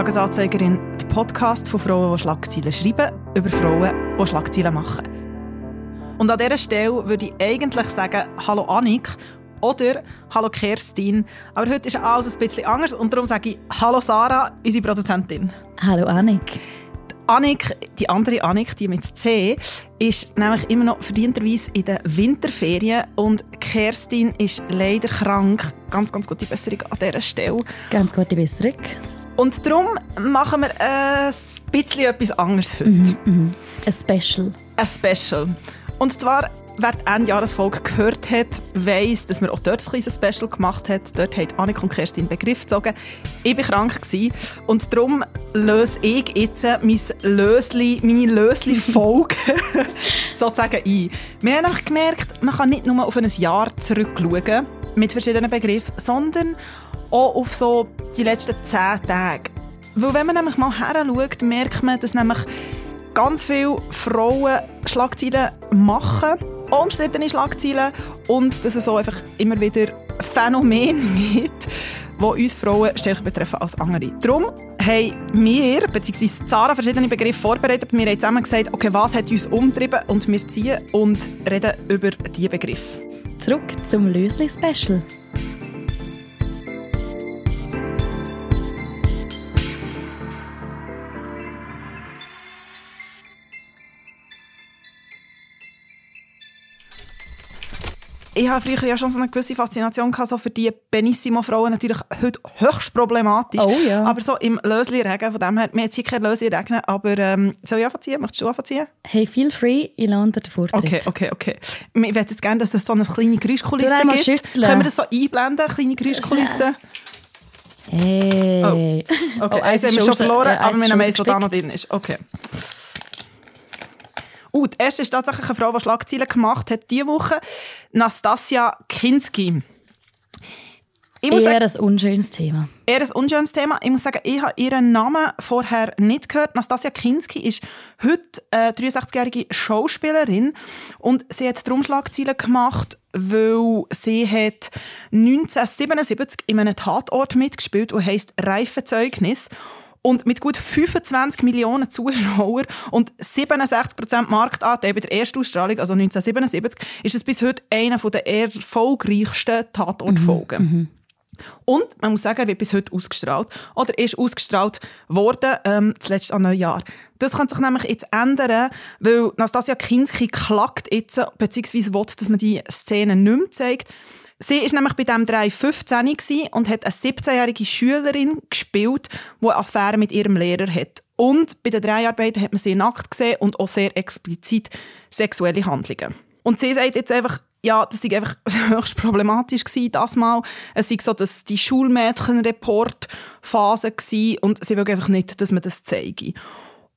Tagesanzeigerin, der Podcast von Frauen, die Schlagzeilen schreiben, über Frauen, die Schlagzeilen machen. Und an dieser Stelle würde ich eigentlich sagen, hallo Annik oder hallo Kerstin. Aber heute ist alles ein bisschen anders und darum sage ich hallo Sarah, unsere Produzentin. Hallo Annik. Annik, die andere Annik, die mit C, ist nämlich immer noch verdienterweise in den Winterferien und Kerstin ist leider krank. Ganz, ganz gute Besserung an dieser Stelle. Ganz gute Besserung. Und darum machen wir ein bisschen etwas anderes heute. Mhm, mhm. Ein Special. Ein Special. Und zwar wer die Endjahresfolge gehört hat, weiss, dass wir auch dort ein kleines Special gemacht haben. Dort hat Annik und Kerstin Begriff gezogen. Ich war krank gewesen, und darum löse ich jetzt mein Lösli, meine Lösli-Folge sozusagen ein. Wir haben nämlich gemerkt, man kann nicht nur auf ein Jahr zurückschauen mit verschiedenen Begriffen, sondern auch auf so die letzten zehn Tage. Weil wenn man nämlich mal her schaut, merkt man, dass nämlich ganz viele Frauen Schlagzeilen machen umstrittene Schlagzeilen und dass es so einfach immer wieder Phänomene gibt, die uns Frauen stärker betreffen als andere. Darum haben wir, bzw. Zara, verschiedene Begriffe vorbereitet. Wir haben zusammen gesagt, okay, was hat uns umtrieben und wir ziehen und reden über diese Begriffe. Zurück zum Lösli-Special. Ich habe früher ja schon so eine gewisse Faszination gehabt, so für die Benissimo-Frauen, natürlich heute höchst problematisch. Oh, ja. Aber so im Lösli-Regen, von dem her, mir jetzt hier kein Lösli-Regen, aber ähm, soll ich anfangen? Möchtest du anfangen? Hey, feel free, ich lande den Vortritt. Okay, okay, okay. Ich würde jetzt gerne, dass es so eine kleine Geräuschkulisse gibt. Schütteln. Können wir das so einblenden, kleine Geräuschkulisse? Hey. Oh. Okay, oh, eins haben wir schon verloren, äh, aber wir haben eins, was da noch drin ist. Okay. Uh, die erste ist tatsächlich eine Frau, die Schlagzeilen gemacht hat diese Woche. Nastasia Kinski. eher sagen, ein unschönes Thema. Eher ein unschönes Thema. Ich muss sagen, ich habe ihren Namen vorher nicht gehört. Nastasia Kinski ist heute eine 63-jährige Schauspielerin und sie hat drum Schlagzeilen gemacht, weil sie hat 1977 in einem Tatort mitgespielt, der heisst Reifezeugnis. Und mit gut 25 Millionen Zuschauern und 67% Marktanteil bei der Erstausstrahlung, also 1977, ist es bis heute einer der erfolgreichsten Tatortfolgen. Mhm. Mhm. Und man muss sagen, er wird bis heute ausgestrahlt. Oder ist ausgestrahlt worden, ähm, zuletzt an Neujahr. Das kann sich nämlich jetzt ändern, weil Nastasia Kinski klagt jetzt, beziehungsweise will, dass man die Szene nicht mehr zeigt. Sie war nämlich bei diesem 3 15 und hat eine 17-jährige Schülerin gespielt, die eine Affäre mit ihrem Lehrer hat. Und bei den Dreharbeiten hat man sie nackt gesehen und auch sehr explizit sexuelle Handlungen. Und sie sagt jetzt einfach, ja, das war einfach höchst problematisch das Mal. Es war so dass die Schulmädchen-Report-Phase und sie will einfach nicht, dass man das zeige.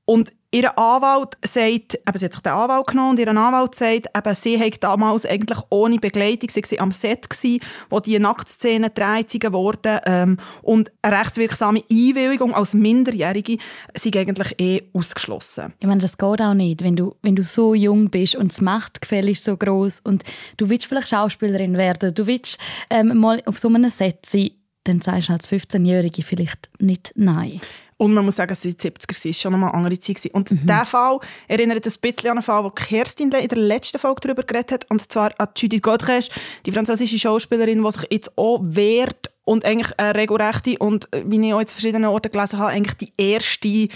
Und ihr Anwalt sagt, eben, sie hat sich den Anwalt genommen und ihr Anwalt sagt, eben, sie hat damals eigentlich ohne Begleitung, sie war am Set, gewesen, wo die Nacktszenen gedreht wurden ähm, und eine rechtswirksame Einwilligung als Minderjährige sind eigentlich eh ausgeschlossen. Ich meine, das geht auch nicht, wenn du, wenn du so jung bist und das Machtgefälle ist so groß und du willst vielleicht Schauspielerin werden, du willst ähm, mal auf so einem Set sein, dann sagst du als 15-Jährige vielleicht nicht Nein. Und man muss sagen, es waren die 70er, es war schon nochmal eine andere Zeit. Und mhm. dieser Fall erinnert ein bisschen an einen Fall, wo Kerstin in der letzten Folge darüber geredet hat, und zwar an Judith Godrèche, die französische Schauspielerin, die sich jetzt auch wehrt und eigentlich eine regelrechte und, wie ich auch jetzt verschiedenen Orten gelesen habe, eigentlich die erste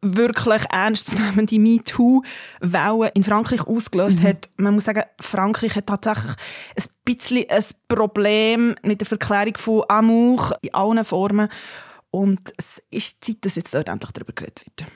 wirklich ernstzunehmende MeToo-Welle in Frankreich ausgelöst mhm. hat. Man muss sagen, Frankreich hat tatsächlich ein bisschen ein Problem mit der Verklärung von Amour in allen Formen. Und es ist Zeit, dass jetzt dort endlich darüber geredet wird.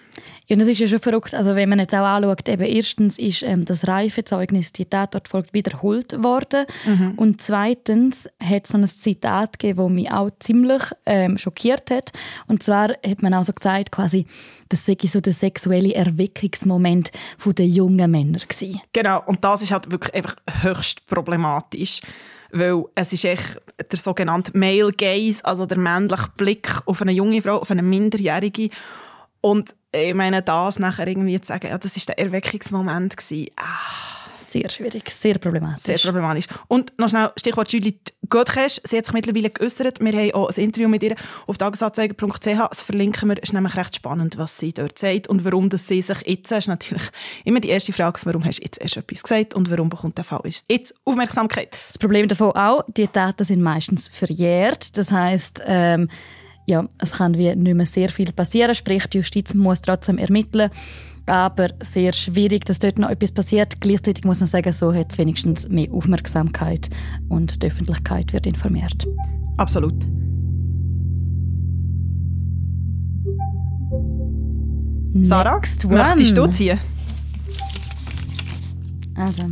Ja, das ist ja schon verrückt. Also wenn man jetzt auch anschaut, eben erstens ist ähm, das Reifezeugnis, die Tatortfolge, wiederholt worden. Mhm. Und zweitens hat es so ein Zitat gegeben, das mich auch ziemlich ähm, schockiert hat. Und zwar hat man auch so gesagt, quasi, das sei so der sexuelle Erweckungsmoment der jungen Männer gewesen. Genau, und das ist halt wirklich einfach höchst problematisch weil es ist echt der sogenannte Male Gaze, also der männliche Blick auf eine junge Frau, auf eine Minderjährige. Und ich meine, das nachher irgendwie zu sagen, ja, das ist der Erweckungsmoment gewesen. Ah. Sehr schwierig, sehr problematisch. Sehr problematisch. Und noch schnell Stichwort Juliette Göttkesch. Sie hat sich mittlerweile geäußert. Wir haben auch ein Interview mit ihr auf tagesanzeiger.ch. Das verlinken wir. Es ist nämlich recht spannend, was sie dort sagt und warum das sie sich jetzt, ist natürlich immer die erste Frage, warum hast du jetzt erst etwas gesagt und warum bekommt der Fall jetzt Aufmerksamkeit? Das Problem davon auch, die Daten sind meistens verjährt. Das heißt, ähm, ja, es kann wie nicht mehr sehr viel passieren, sprich die Justiz muss trotzdem ermitteln aber sehr schwierig, dass dort noch etwas passiert. Gleichzeitig muss man sagen, so hat es wenigstens mehr Aufmerksamkeit und die Öffentlichkeit wird informiert. Absolut. Sarah, Next möchtest du ziehen? Also,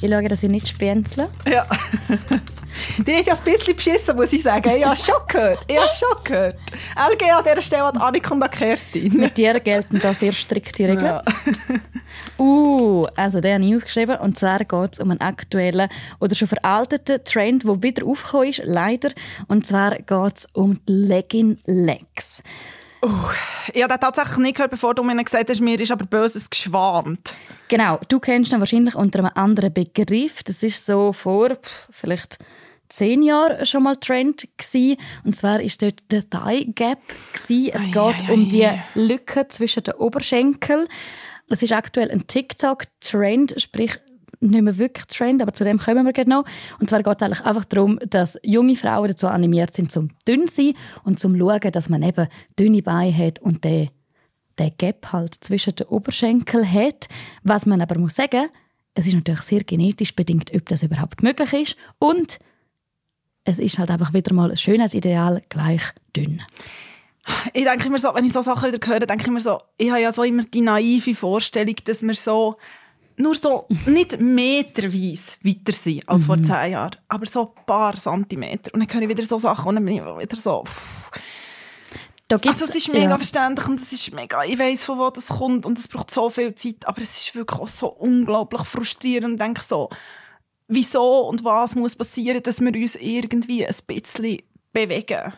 ich schaue, dass ich nicht spienzle. Ja. Die hat ja ein bisschen beschissen, muss ich sagen. Ich habe schon gehört. Ich habe es schon gehört. LG an dieser Stelle an Annika und an Kerstin. Mit dir gelten da sehr strikte Regeln. Ja. Uh, also den habe ich aufgeschrieben. Und zwar geht es um einen aktuellen oder schon veralteten Trend, der wieder aufgekommen ist, leider. Und zwar geht es um die Legging Legs. Ich habe den tatsächlich nicht gehört, bevor du mir gesagt hast, mir ist aber Böses geschwant. Genau, du kennst ihn wahrscheinlich unter einem anderen Begriff. Das ist so vor pff, vielleicht zehn Jahren schon mal Trend gewesen. Und zwar ist dort der Thigh Gap gewesen. Es geht ei, um ei. die Lücke zwischen den Oberschenkeln. Es ist aktuell ein TikTok-Trend, sprich nicht mehr wirklich Trend, aber zu dem kommen wir noch. Und zwar geht es eigentlich einfach darum, dass junge Frauen dazu animiert sind, zum dünn zu sein und zum schauen, dass man eben dünne Beine hat und den, den Gap halt zwischen den Oberschenkeln hat. Was man aber muss sagen, es ist natürlich sehr genetisch bedingt, ob das überhaupt möglich ist. Und es ist halt einfach wieder mal ein schönes Ideal, gleich dünn. Ich denke immer so, wenn ich so Sachen wieder höre, denke ich mir so, ich habe ja so immer die naive Vorstellung, dass wir so nur so nicht meterweise weiter sind als vor zehn Jahren, aber so ein paar Zentimeter. Und dann höre ich wieder so Sachen und dann bin ich wieder so... pff. Da Also es ist mega ja. verständlich und es ist mega, ich weiß von wo das kommt und es braucht so viel Zeit, aber es ist wirklich auch so unglaublich frustrierend. Ich denke so, wieso und was muss passieren, dass wir uns irgendwie ein bisschen bewegen.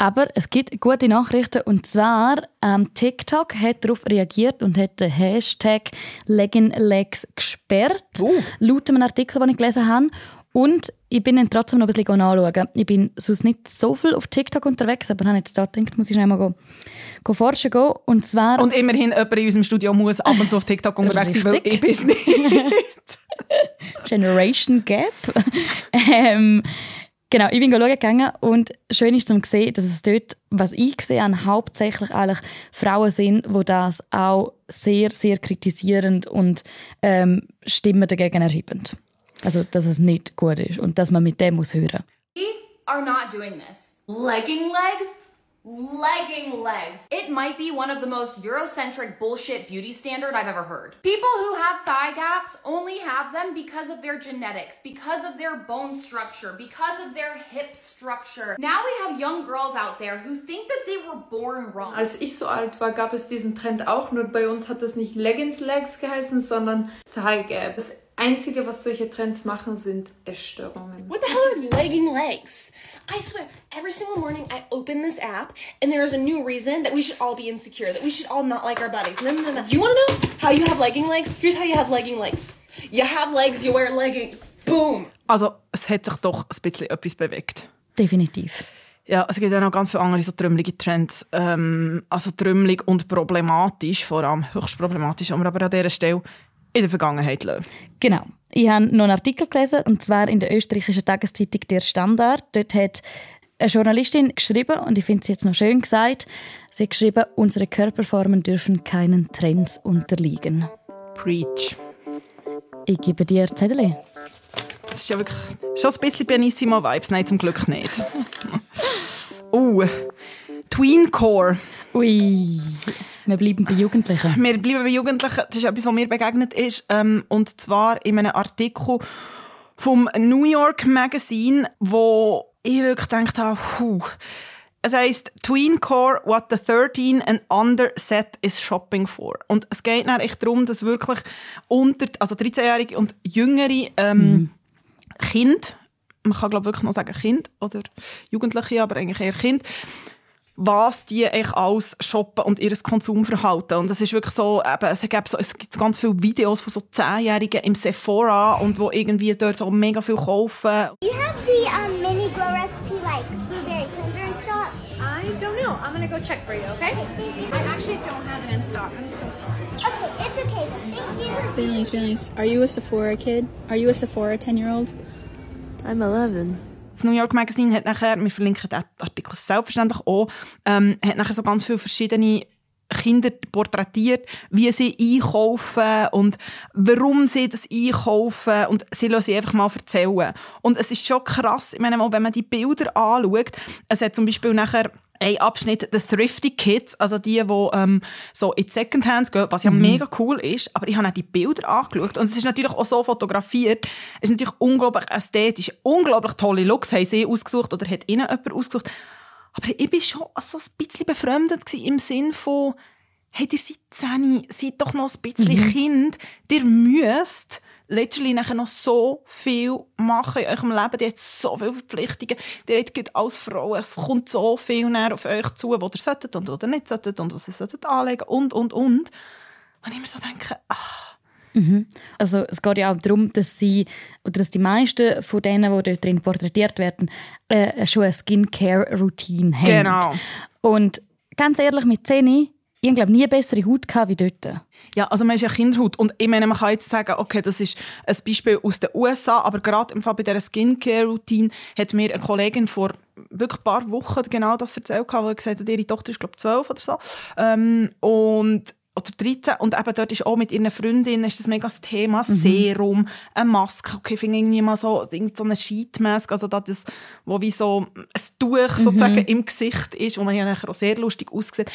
Aber es gibt gute Nachrichten und zwar ähm, TikTok hat darauf reagiert und hat den Hashtag Legging-Legs gesperrt, Oh. laut einem Artikel, den ich gelesen habe. Und ich bin ihn trotzdem noch ein bisschen anschauen. Ich bin sonst nicht so viel auf TikTok unterwegs, aber habe jetzt da gedacht, muss ich schnell mal go, go forschen gehen. Und zwar... Und immerhin jemand in unserem Studio muss ab und zu auf TikTok unterwegs sein, weil ich bin's nicht. Generation Gap. ähm, genau, ich bin schauen gegangen und schön ist zu sehen, dass es dort, was ich habe, hauptsächlich eigentlich Frauen sind, die das auch sehr, sehr kritisierend und ähm, Stimmen dagegen erheben. Also, dass es nicht gut ist und dass man mit dem muss hören We are not doing this. Legging legs? Legging legs. It might be one of the most Eurocentric bullshit beauty standard I've ever heard. People who have thigh gaps only have them because of their genetics, because of their bone structure, because of their hip structure. Now we have young girls out there who think that they were born wrong. Als ich so alt war, gab es diesen Trend auch, nur bei uns hat das nicht Leggings Legs geheißen, sondern Thigh Gap. Das Einzige, was solche Trends machen, sind Essstörungen. What the hell are legging legs? I swear, every single morning I open this app and there's a new reason that we should all be insecure, that we should all not like our bodies. No, no, no. You wanna know how you have legging legs? Here's how you have legging legs. You have legs, you wear leggings. Boom. Also es hat sich doch ein bisschen etwas bewegt. Definitiv. Ja, es gibt ja noch ganz viele andere so trümmelige Trends. Ähm, also trümmelig und problematisch, vor allem höchst problematisch, aber an dieser Stelle in der Vergangenheit lassen. Genau. Ich habe noch einen Artikel gelesen, und zwar in der österreichischen Tageszeitung «Der Standard». Dort hat eine Journalistin geschrieben, und ich finde es jetzt noch schön gesagt, sie hat geschrieben, unsere Körperformen dürfen keinen Trends unterliegen. Preach. Ich gebe dir Zettel. Das ist ja wirklich schon ein bisschen Benissimo-Vibes. Nein, zum Glück nicht. uh, Tweencore. Ui, wir bleiben bei Jugendlichen. Wir bleiben bei Jugendlichen. Das ist etwas, was mir begegnet ist. Ähm, und zwar in einem Artikel vom New York Magazine, wo ich wirklich gedacht habe, puh. Es heisst Tweencore, what the 13 and under set is shopping for. Und es geht dann echt darum, dass wirklich unter, also 13-jährige und jüngere ähm, Kinder, man kann glaube wirklich noch sagen Kind oder Jugendliche, aber eigentlich eher Kind, was die eigentlich alles shoppen und ihr Konsumverhalten. Und es ist wirklich so, eben, es, gibt so, es gibt ganz viele Videos von so Zehnjährigen im Sephora und wo irgendwie dort so mega viel kaufen. You have the um, mini glow recipe like blueberry cleanser in stock? I don't know. I'm gonna go check for you, okay? I actually don't have it in stock. I'm so sorry. Okay, it's okay. Thank you. Really nice, really nice. Are you a Sephora kid? Are you a Sephora 10-year-old? I'm 11. Das New York Magazine hat nachher, wir verlinken den Artikel selbstverständlich auch, ähm, hat nachher so ganz viele verschiedene Kinder porträtiert, wie sie einkaufen und warum sie das einkaufen und sie lassen sie einfach mal erzählen. Und es ist schon krass, ich meine, wenn man die Bilder anschaut, es hat zum Beispiel nachher ein Abschnitt The Thrifty Kids, also die, die ähm, so in Secondhands gehen, was ja Mhm. mega cool ist. Aber ich habe auch die Bilder angeschaut und es ist natürlich auch so fotografiert. Es ist natürlich unglaublich ästhetisch, unglaublich tolle Looks haben sie ausgesucht oder hat ihnen jemand ausgesucht. Aber ich war schon so ein bisschen befremdet im Sinn von, hey, ihr seid 10, seid doch noch ein bisschen Mhm. Kind, ihr müsst letztlich nachher noch so viel machen in eurem Leben. Ihr habt so viele Verpflichtungen. Ihr habt als Frau, es kommt so viel näher auf euch zu, was ihr solltet und oder nicht solltet und was ihr solltet anlegen und, und, und. Und ich mir so denke, ah, Also es geht ja auch darum, dass sie oder dass die meisten von denen, die dort drin porträtiert werden, äh, schon eine Skincare-Routine haben. Genau. Und ganz ehrlich, mit 10 ich glaube nie eine bessere Haut gehabt wie dort. Ja, also man ist ja Kinderhaut und ich meine, man kann jetzt sagen, okay, das ist ein Beispiel aus den USA, aber gerade im Fall bei dieser Skincare-Routine hat mir eine Kollegin vor wirklich ein paar Wochen genau das erzählt, weil sie gesagt hat, ihre Tochter ist glaube ich 12 oder so ähm, und oder 13 und eben dort ist auch mit ihren Freundinnen ist das mega das Thema. Serum, eine Maske, okay, ich finde irgendwie mal so, so eine Sheetmask, also das, das, wo wie so ein Tuch sozusagen im Gesicht ist und man ja nachher auch sehr lustig aussieht,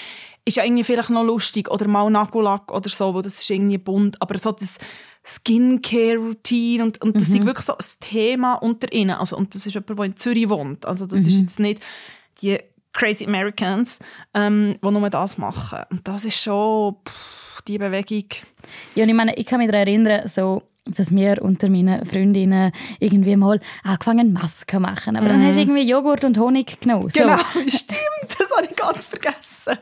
ist ja irgendwie vielleicht noch lustig. Oder mal Nagellack oder so, wo das ist irgendwie bunt, aber so das Skincare-Routine und, und das ist wirklich so ein Thema unter ihnen, also und das ist jemand, der in Zürich wohnt, also das ist jetzt nicht die Crazy Americans, ähm, die nur das machen. Und das ist schon pff, die Bewegung. Ja, und ich meine, ich kann mich daran erinnern, so, dass wir unter meinen Freundinnen irgendwie mal angefangen Masken machen. Aber dann hast du irgendwie Joghurt und Honig genommen. So. Mhm. Genau, stimmt, das habe ich ganz vergessen.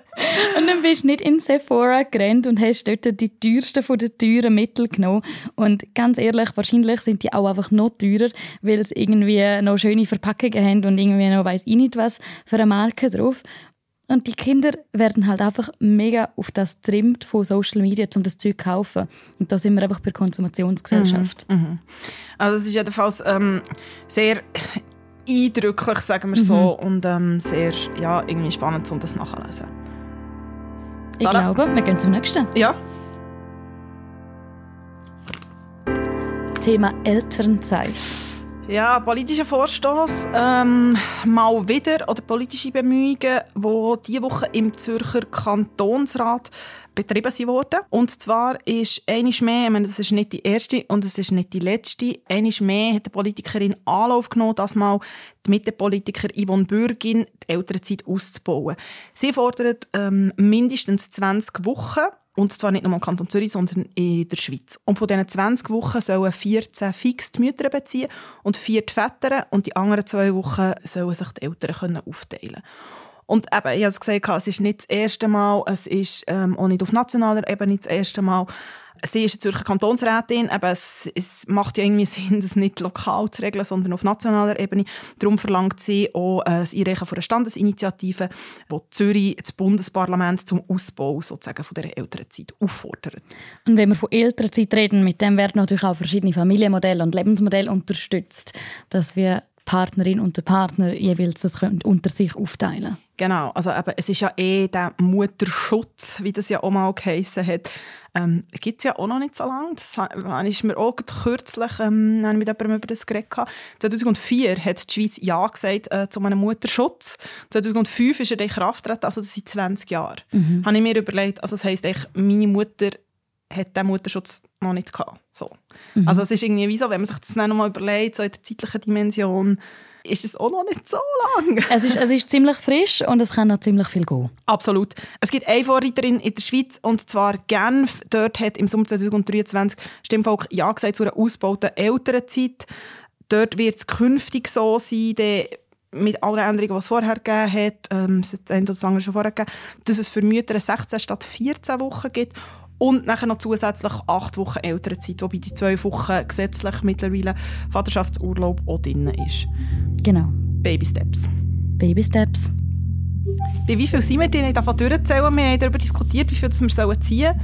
Und dann bist du nicht in Sephora gerannt und hast dort die teuersten von den teuren Mittel genommen. Und ganz ehrlich, wahrscheinlich sind die auch einfach noch teurer, weil sie irgendwie noch schöne Verpackungen haben und irgendwie noch weiss ich nicht was für eine Marke drauf. Und die Kinder werden halt einfach mega auf das trimmt von Social Media, um das Zeug zu kaufen. Und da sind wir einfach bei der Konsumationsgesellschaft. Also es ist jedenfalls ähm, sehr eindrücklich, sagen wir so, und ähm, sehr ja, irgendwie spannend, um das nachzulesen. Ich Sarah? glaube, wir gehen zum nächsten. Ja, Thema Elternzeit. Ja, politischer Vorstoß ähm, mal wieder oder politische Bemühungen, die diese Woche im Zürcher Kantonsrat betrieben sind worden. Und zwar ist einisch mehr, ich meine, das ist nicht die erste und es ist nicht die letzte, einisch mehr hat die Politikerin Anlauf genommen, das mal die Mittepolitiker Yvonne Bürgin die Elternzeit auszubauen. Sie fordert ähm, mindestens 20 Wochen und zwar nicht nur im Kanton Zürich, sondern in der Schweiz. Und von diesen 20 Wochen sollen 14 fix die Mütter beziehen und 4 die Väter. Und die anderen zwei Wochen sollen sich die Eltern können aufteilen Und eben, ich habe es gesagt, es ist nicht das erste Mal, es ist ähm, auch nicht auf nationaler Ebene das erste Mal. Sie ist Zürcher Kantonsrätin, eben, es, es macht ja irgendwie Sinn, das nicht lokal zu regeln, sondern auf nationaler Ebene. Darum verlangt sie auch äh, das Einreichen von einer Standesinitiative, wo Zürich das Bundesparlament zum Ausbau sozusagen von dieser Elternzeit auffordert. Und wenn wir von Elternzeit reden, mit dem werden natürlich auch verschiedene Familienmodelle und Lebensmodelle unterstützt, dass wir Partnerin und der Partner jeweils das können unter sich aufteilen Genau, also eben, es ist ja eh der Mutterschutz, wie das ja auch mal geheissen hat. Ähm, gibt es ja auch noch nicht so lange. Das ist mir auch kürzlich ähm, mit jemandem über das geredet. gehabt. 2004 hat die Schweiz Ja gesagt äh, zu einem Mutterschutz. 2005 ist er in Kraft getreten, also das sind 20 Jahre. Habe ich mir überlegt, also das heisst meine Mutter hat diesen Mutterschutz noch nicht gehabt. So. Also es ist irgendwie wie so, wenn man sich das dann noch mal überlegt, so in der zeitlichen Dimension, ist es auch noch nicht so lang. Es ist, es ist ziemlich frisch und es kann noch ziemlich viel gehen. Absolut. Es gibt eine Vorreiterin in der Schweiz, und zwar Genf. Dort hat im Sommer 2023 Stimmvolk Ja gesagt zu einer ausgebauten Elternzeit. Dort wird es künftig so sein, der mit allen Änderungen, die es vorher gegeben hat, ähm, das eine oder das andere schon vorher gegeben, dass es für Mütter 16 statt 14 Wochen gibt und nachher noch zusätzlich acht Wochen Elternzeit, wobei die zwei Wochen gesetzlich mittlerweile Vaterschaftsurlaub auch drin ist. Genau. Baby Steps. Baby Steps. Bei wie viel sind wir denn davon durchzählen? Wir haben darüber diskutiert, wie viel wir sollen ziehen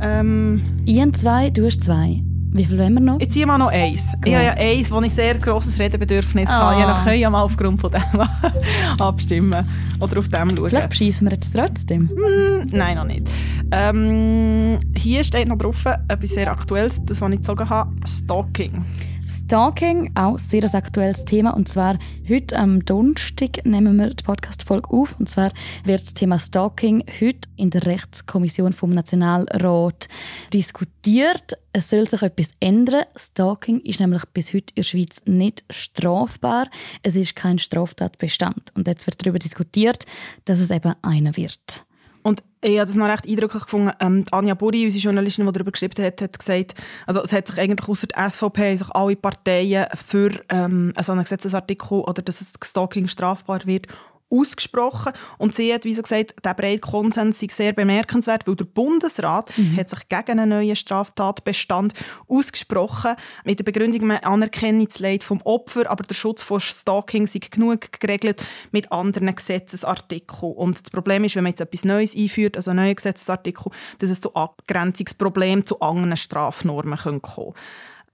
ähm, Ich habe zwei, du hast zwei. Wie viel wollen wir noch? Ich ziehe mal noch eins. Gut. Ich habe ja eins, wo ich sehr grosses Redebedürfnis Ah. habe. Ja, können ja mal aufgrund von dem abstimmen oder auf dem schauen. Vielleicht bescheissen wir jetzt trotzdem. Hm, Nein, noch nicht. Ähm, hier steht noch drauf etwas sehr Aktuelles, das, ich gezogen habe, Stalking. Stalking, auch sehr ein aktuelles Thema. Und zwar heute am Donnerstag nehmen wir die Podcast-Folge auf. Und zwar wird das Thema Stalking heute in der Rechtskommission vom Nationalrat diskutiert. Es soll sich etwas ändern. Stalking ist nämlich bis heute in der Schweiz nicht strafbar. Es ist kein Straftatbestand. Und jetzt wird darüber diskutiert, dass es eben einer wird. Und ich habe das noch recht eindrücklich gefunden. Ähm, Anja Buri, unsere Journalistin, die darüber geschrieben hat, hat gesagt, also es hat sich eigentlich außer der SVP sich alle Parteien für ähm, so einen Gesetzesartikel oder dass das Stalking strafbar wird ausgesprochen. Und sie hat, wie so gesagt, der breite Konsens sei sehr bemerkenswert, weil der Bundesrat hat sich gegen einen neuen Straftatbestand ausgesprochen. Mit der Begründung, man anerkenne das Leid vom Opfer, aber der Schutz vor Stalking sei genug geregelt mit anderen Gesetzesartikeln. Und das Problem ist, wenn man jetzt etwas Neues einführt, also einen neuen Gesetzesartikel, dass es zu Abgrenzungsproblemen zu anderen Strafnormen kommen kann.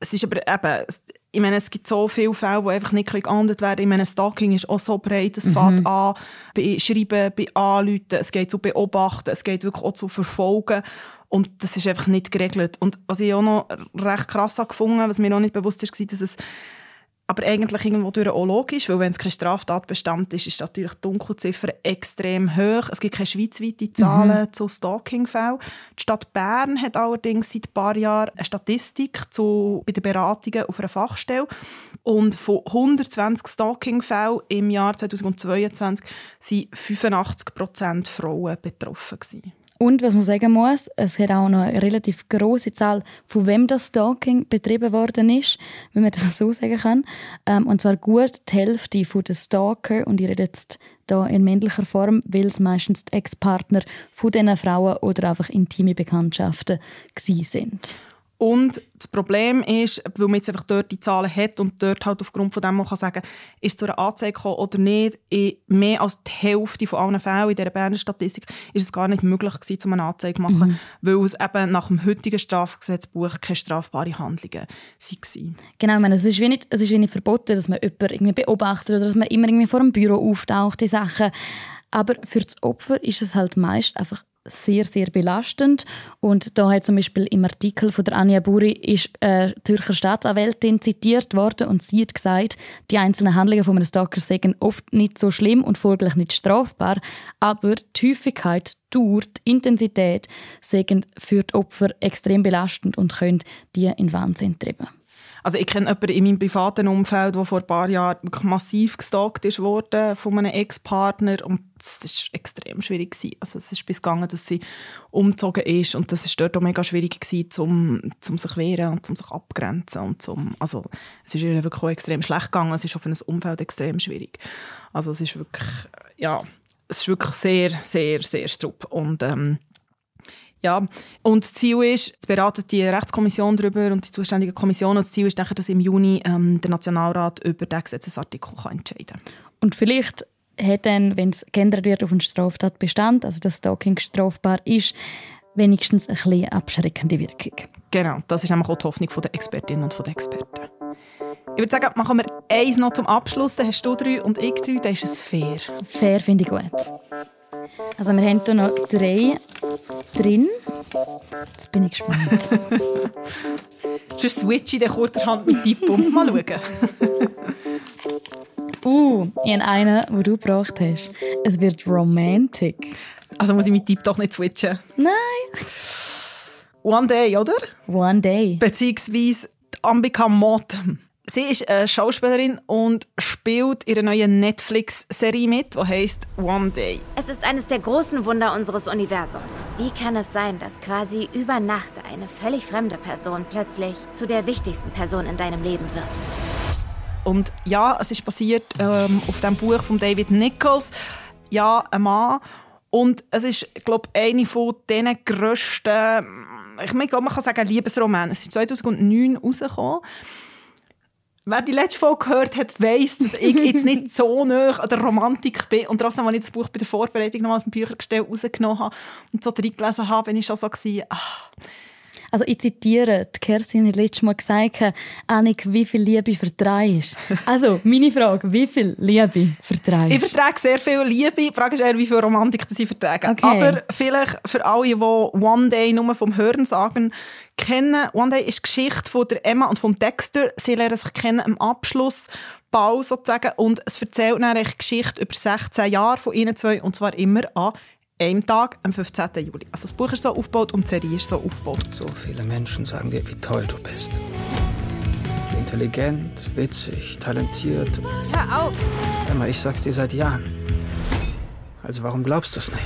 Es ist aber eben, ich meine, es gibt so viele Fälle, die einfach nicht geahndet werden. Ich meine, Stalking ist auch so breit. Es fängt an bei Schreiben, bei Anrufen, es geht zu Beobachten, es geht wirklich auch zu Verfolgen. Und das ist einfach nicht geregelt. Und was ich auch noch recht krass gefunden was mir noch nicht bewusst war, dass es aber eigentlich irgendwo durch auch logisch, weil wenn es kein Straftatbestand ist, ist natürlich die Dunkelziffer extrem hoch. Es gibt keine schweizweite Zahlen zu Stalking-Fällen. Die Stadt Bern hat allerdings seit ein paar Jahren eine Statistik zu, bei den Beratungen auf einer Fachstelle. Und von 120 Stalking-Fällen im Jahr 2022 waren 85 Prozent Frauen betroffen. Gewesen. Und was man sagen muss, es hat auch noch eine relativ große Zahl, von wem das Stalking betrieben worden ist, wenn man das so sagen kann. Ähm, und zwar gut die Hälfte von den Stalker, und ich rede jetzt da in männlicher Form, weil es meistens die Ex-Partner von diesen Frauen oder einfach intime Bekanntschaften sind. Und das Problem ist, weil man jetzt einfach dort die Zahlen hat und dort halt aufgrund von dem man kann sagen ist es zu einer Anzeige gekommen oder nicht, in mehr als die Hälfte von allen Fällen in dieser Berner Statistik ist es gar nicht möglich gewesen, um eine Anzeige zu machen, Mhm. weil es eben nach dem heutigen Strafgesetzbuch keine strafbaren Handlungen waren. Genau, ich meine, es ist wie nicht, es ist wie nicht verboten, dass man jemanden irgendwie beobachtet oder dass man immer irgendwie vor dem Büro auftaucht, die Sachen. Aber für das Opfer ist es halt meist einfach sehr, sehr belastend. Und da hat zum Beispiel im Artikel von der Anja Buri ist äh, Zürcher Staatsanwältin zitiert worden und sie hat gesagt, die einzelnen Handlungen von einem Stalker seien oft nicht so schlimm und folglich nicht strafbar, aber die Häufigkeit, Dauer, die Intensität seien für die Opfer extrem belastend und können die in Wahnsinn treiben. Also ich kenne jemanden in meinem privaten Umfeld, der vor ein paar Jahren massiv gestalkt worden von einem Ex-Partner und das war extrem schwierig. Gewesen. Also es ist bis gegangen, dass sie umgezogen ist und das ist dort auch mega schwierig gewesen, zum, zum sich wehren und zum sich abgrenzen und zum, also es ist ihr wirklich auch extrem schlecht gegangen. Es ist auch für ein Umfeld extrem schwierig. Also es ist wirklich, ja, es ist wirklich sehr, sehr, sehr strupp und ähm, ja, und das Ziel ist, es beratet die Rechtskommission darüber und die zuständige Kommission und das Ziel ist, nachher, dass im Juni ähm, der Nationalrat über den Gesetzesartikel kann entscheiden kann. Und vielleicht hat dann, wenn es geändert wird auf einen Straftatbestand, also dass Stalking strafbar ist, wenigstens ein bisschen abschreckende Wirkung. Genau, das ist nämlich auch die Hoffnung der Expertinnen und der Experten. Ich würde sagen, machen wir eins noch zum Abschluss, dann hast du drei und ich drei, dann ist es fair. Fair finde ich gut. Also wir haben hier noch drei drin. Jetzt bin ich gespannt. Sonst switche ich dann kurzerhand mit Typ um. Mal schauen. uh, ich habe einen, den du gebracht hast. Es wird romantic. Also muss ich mit Typ doch nicht switchen. Nein. One Day, oder? One Day. Beziehungsweise Ambika Mott. Sie ist eine Schauspielerin und spielt ihre neue Netflix-Serie mit, die heißt One Day. Es ist eines der großen Wunder unseres Universums. Wie kann es sein, dass quasi über Nacht eine völlig fremde Person plötzlich zu der wichtigsten Person in deinem Leben wird? Und ja, es ist basiert ähm, auf dem Buch von David Nichols. Ja, ein Mann. Und es ist, glaube ich, eine von den grössten, ich glaube, man kann sagen, Liebesroman. Es ist 2009 rausgekommen. Wer die letzte Folge gehört hat, weiss, dass ich jetzt nicht so nah an der Romantik bin. Und trotzdem, als ich das Buch bei der Vorbereitung nochmal aus dem Büchergestell rausgenommen habe und so reingelesen habe, bin ich schon so gewesen, ach, also ich zitiere, die Kerstin hat letztes Mal gesagt, Annik, wie viel Liebe vertreibst Also, meine Frage, wie viel Liebe vertreibst Ich vertrage sehr viel Liebe. Die Frage ist eher, wie viel Romantik ich vertrage. Okay. Aber vielleicht für alle, die One Day nur vom Hören sagen, kennen. One Day ist die Geschichte von der Emma und vom Dexter. Sie lernen sich kennen am Abschluss. Ball sozusagen und es erzählt eine Geschichte über 16 Jahre von ihnen zwei und zwar immer an einem Tag, am 15. Juli. Also das Buch ist so aufgebaut und die Serie ist so aufgebaut. So viele Menschen sagen dir, wie toll du bist. Intelligent, witzig, talentiert. Hör auf! Emma, ich sag's dir seit Jahren. Also warum glaubst du es nicht?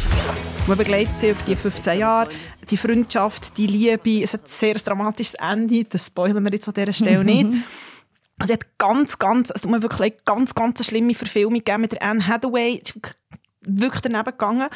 Man begleitet sie über die 15 Jahre, die Freundschaft, die Liebe. Es hat ein sehr dramatisches Ende, das spoilern wir jetzt an dieser Stelle nicht. Also, es hat ganz, ganz, es hat wirklich ganz, ganz eine schlimme Verfilmung gegeben mit der Anne Hathaway. Es ist wirklich daneben gegangen.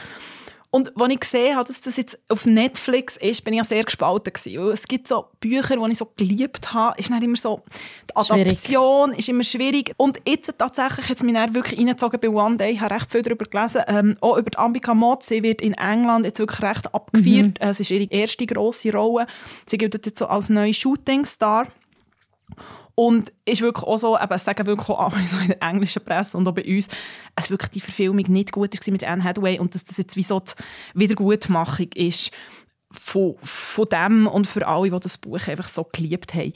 Und als ich gesehen habe, dass das jetzt auf Netflix ist, bin ich ja sehr gespalten gewesen. Es gibt so Bücher, die ich so geliebt habe, ist dann immer so, die Adaption schwierig. ist immer schwierig. Und jetzt tatsächlich hat es mich dann wirklich reingezogen bei One Day. Ich habe recht viel darüber gelesen, ähm, auch über die Ambika Mott. Sie wird in England jetzt wirklich recht abgefeiert. Mhm. Es ist ihre erste grosse Rolle. Sie gilt jetzt so als neue Shootingstar. Und ist wirklich auch so, eben, sagen wirklich auch so in der englischen Presse und auch bei uns, es wirklich die Verfilmung nicht gut war mit Anne Hathaway und dass das jetzt wie so die Wiedergutmachung ist von, von dem und für alle, die das Buch einfach so geliebt haben.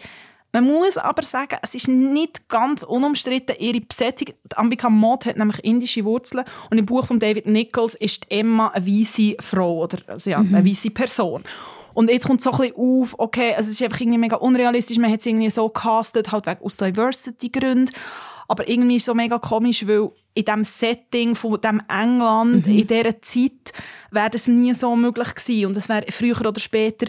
Man muss aber sagen, es ist nicht ganz unumstritten, ihre Besetzung. Die Ambika Mott hat nämlich indische Wurzeln und im Buch von David Nichols ist Emma eine weiße Frau oder also ja, mhm. eine weiße Person. Und jetzt kommt so ein bisschen auf, okay, also es ist einfach irgendwie mega unrealistisch, man hat es irgendwie so castet, halt wegen aus Diversity-Gründen. Aber irgendwie ist es so mega komisch, weil in diesem Setting von dem England, mhm. in dieser Zeit, wäre das nie so möglich gewesen. Und es wäre früher oder später,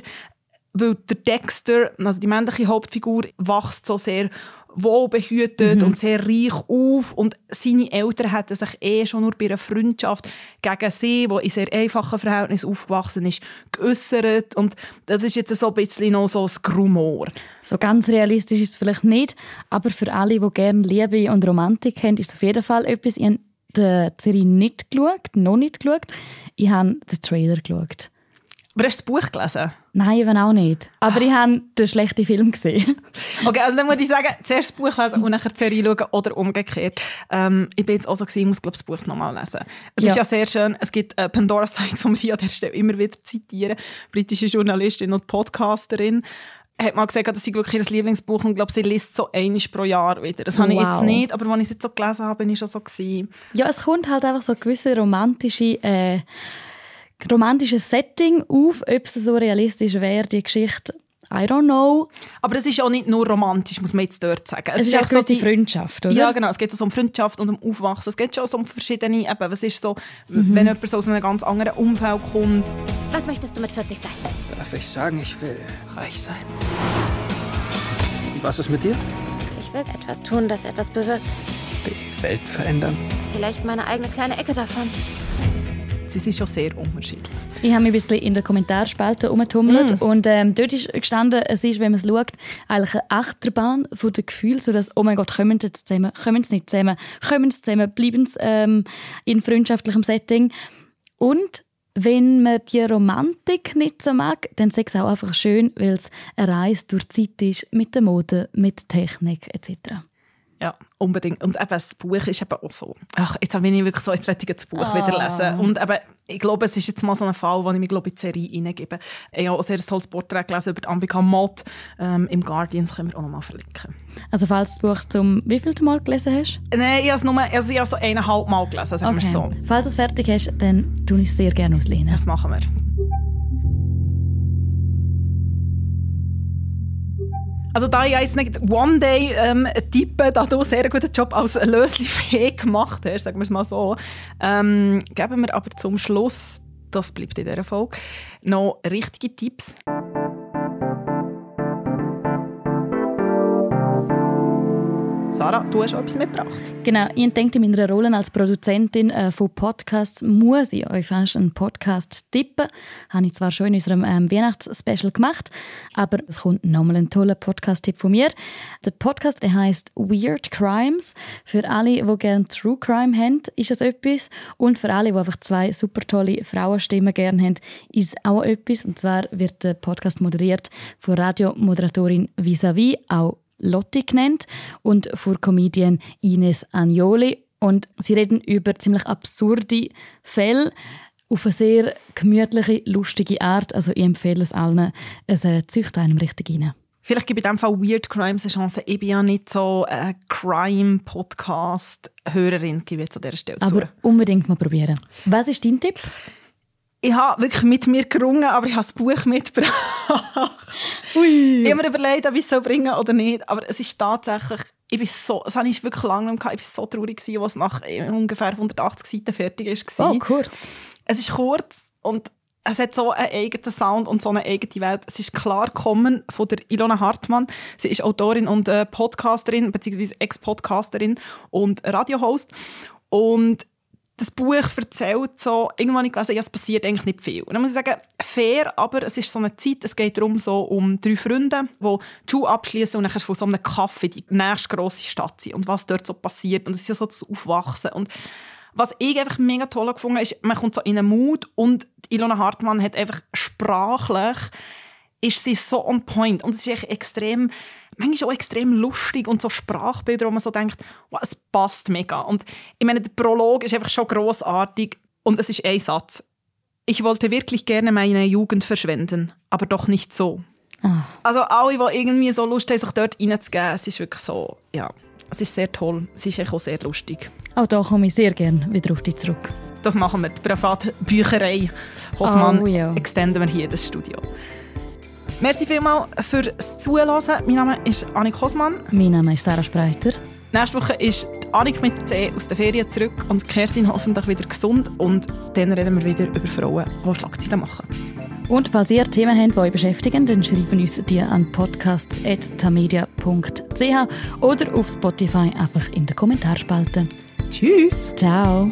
weil der Dexter, also die männliche Hauptfigur, wächst so sehr wohlbehütet mhm. und sehr reich auf und seine Eltern hatten sich eh schon nur bei einer Freundschaft gegen sie, die in sehr einfachen Verhältnissen aufgewachsen ist, geäussert und das ist jetzt so ein bisschen noch so ein Grumor. So ganz realistisch ist es vielleicht nicht, aber für alle, die gerne Liebe und Romantik haben, ist es auf jeden Fall etwas. Ich habe die Serie nicht geschaut, noch nicht geschaut. Ich habe den Trailer geschaut. Aber hast du das Buch gelesen? Nein, eben auch nicht. Aber ich habe den schlechten Film gesehen. okay, also dann würde ich sagen, zuerst das Buch lesen und nachher die Serie schauen oder umgekehrt. Ähm, ich bin jetzt auch so gewesen, ich muss glaub, das Buch nochmal lesen. Es ja. ist ja sehr schön, es gibt äh, Pandora Sykes, die wir hier an der Stelle immer wieder zitieren, britische Journalistin und Podcasterin hat mal gesagt, das sei wirklich ihr Lieblingsbuch und glaube, sie liest so einiges pro Jahr wieder. Das wow. habe ich jetzt nicht, aber als ich es jetzt so gelesen habe, bin ich schon so gewesen. Ja, es kommt halt einfach so gewisse romantische äh, romantisches Setting auf. Ob es so realistisch wäre, die Geschichte, I don't know. Aber es ist auch nicht nur romantisch, muss man jetzt dort sagen. Es, es ist auch so die Freundschaft, oder? Ja, genau. Es geht so um Freundschaft und um Aufwachsen. Es geht schon so um verschiedene, eben, was ist so, mhm. wenn jemand so aus einem ganz anderen Umfeld kommt. Was möchtest du mit 40 sein? Darf ich sagen, ich will reich sein? Und was ist mit dir? Ich will etwas tun, das etwas bewirkt. Die Welt verändern? Vielleicht meine eigene kleine Ecke davon sie sind schon sehr unterschiedlich. Ich habe mich ein bisschen in der Kommentarspalte herumgetummelt mm. und ähm, dort ist gestanden, es ist, wenn man es schaut, eigentlich eine Achterbahn von den Gefühlen, so dass, oh mein Gott, kommen sie jetzt zusammen, kommen sie nicht zusammen, kommen sie zusammen, bleiben sie ähm, in freundschaftlichem Setting. Und wenn man die Romantik nicht so mag, dann ist es auch einfach schön, weil es eine Reise durch die Zeit ist mit der Mode, mit der Technik etc. Ja, unbedingt. Und eben, das Buch ist eben auch so. Ach, jetzt bin ich wirklich so, jetzt werde ich das Buch ah. wieder lesen. Und eben, ich glaube, es ist jetzt mal so ein Fall, wo ich mich glaube, in die Serie hineingebe. Ich habe auch ein sehr tolles Porträt gelesen über Ambika Mott. Ähm, Im Guardians können wir auch noch mal verlinken. Also falls du das Buch zum wievielten Mal gelesen hast? Nein, ich habe es nur also ich habe so eineinhalb Mal gelesen, sagen okay. wir so. Falls du es fertig hast, dann tue ich es sehr gerne auslehnen. Das machen wir. Also da ich jetzt nicht One Day ähm, tippe, da du einen sehr guten Job als Lösli-Fee gemacht hast, sagen wir es mal so, ähm, geben wir aber zum Schluss, das bleibt in dieser Folge, noch richtige Tipps. Sarah, du hast etwas mitgebracht. Genau, ich denke, in meiner Rolle als Produzentin äh, von Podcasts muss ich euch fast einen Podcast tippen. Habe ich zwar schon in unserem ähm, Weihnachtsspecial gemacht, aber es kommt nochmal ein toller Podcast-Tipp von mir. Der Podcast der heißt Weird Crimes. Für alle, die gerne True Crime haben, ist es etwas. Und für alle, die einfach zwei super tolle Frauenstimmen gerne haben, ist es auch etwas. Und zwar wird der Podcast moderiert von Radiomoderatorin Visavi, auch Lotti genannt, und von Comedian Ines Agnoli. Und sie reden über ziemlich absurde Fälle auf eine sehr gemütliche, lustige Art. Also ich empfehle es allen. Es äh, züchtet einem richtig rein. Vielleicht gebe ich in diesem Fall Weird Crimes eine Chance. Ich bin ja nicht so eine Crime-Podcast-Hörerin, gebe ich jetzt an dieser Stelle Aber zu. unbedingt mal probieren. Was ist dein Tipp? Ich habe wirklich mit mir gerungen, aber ich habe das Buch mitgebracht. Ich habe mir überlegt, ob ich es soll bringen oder nicht. Aber es ist tatsächlich, ich bin so, das habe ich wirklich lange nicht gehabt. Ich war so traurig, gewesen, als es nach äh, ungefähr 180 Seiten fertig war. Oh, kurz. Es ist kurz und es hat so einen eigenen Sound und so eine eigene Welt. Es ist klar gekommen von der Ilona Hartmann. Sie ist Autorin und äh, Podcasterin, beziehungsweise Ex-Podcasterin und Radiohost. Und das Buch erzählt so, irgendwann ich gelesen, ja, es passiert eigentlich nicht viel. Und dann muss ich sagen, fair, aber es ist so eine Zeit, es geht darum, so um drei Freunde, die die Schule abschließen und nachher von so einem Kaffee die nächste grosse Stadt sind und was dort so passiert. Und es ist ja so das Aufwachsen. Und was ich einfach mega toll gefunden ist, man kommt so in einen Mut und Ilona Hartmann hat einfach sprachlich ist sie so on point und es ist echt extrem, manchmal auch extrem lustig und so Sprachbilder, wo man so denkt, wow, es passt mega. Und ich meine, der Prolog ist einfach schon großartig und es ist ein Satz. Ich wollte wirklich gerne meine Jugend verschwenden, aber doch nicht so. Ah. Also alle, die irgendwie so Lust haben, sich dort reinzugeben, es ist wirklich so, ja, es ist sehr toll. Es ist auch sehr lustig. Auch da komme ich sehr gerne wieder auf dich zurück. Das machen wir. Die Privatbücherei Hosmann Oh, ja. extenden wir hier das Studio. Merci vielmals fürs Zuhören. Mein Name ist Annik Hosmann. Mein Name ist Sarah Spreiter. Nächste Woche ist Annik mit C aus der Ferien zurück und Kerstin hoffentlich wieder gesund. Und dann reden wir wieder über Frauen, die Schlagzeilen machen. Und falls ihr Themen habt, die euch beschäftigen, dann schreiben uns die an podcasts.tamedia.ch oder auf Spotify einfach in der Kommentarspalte. Tschüss! Ciao!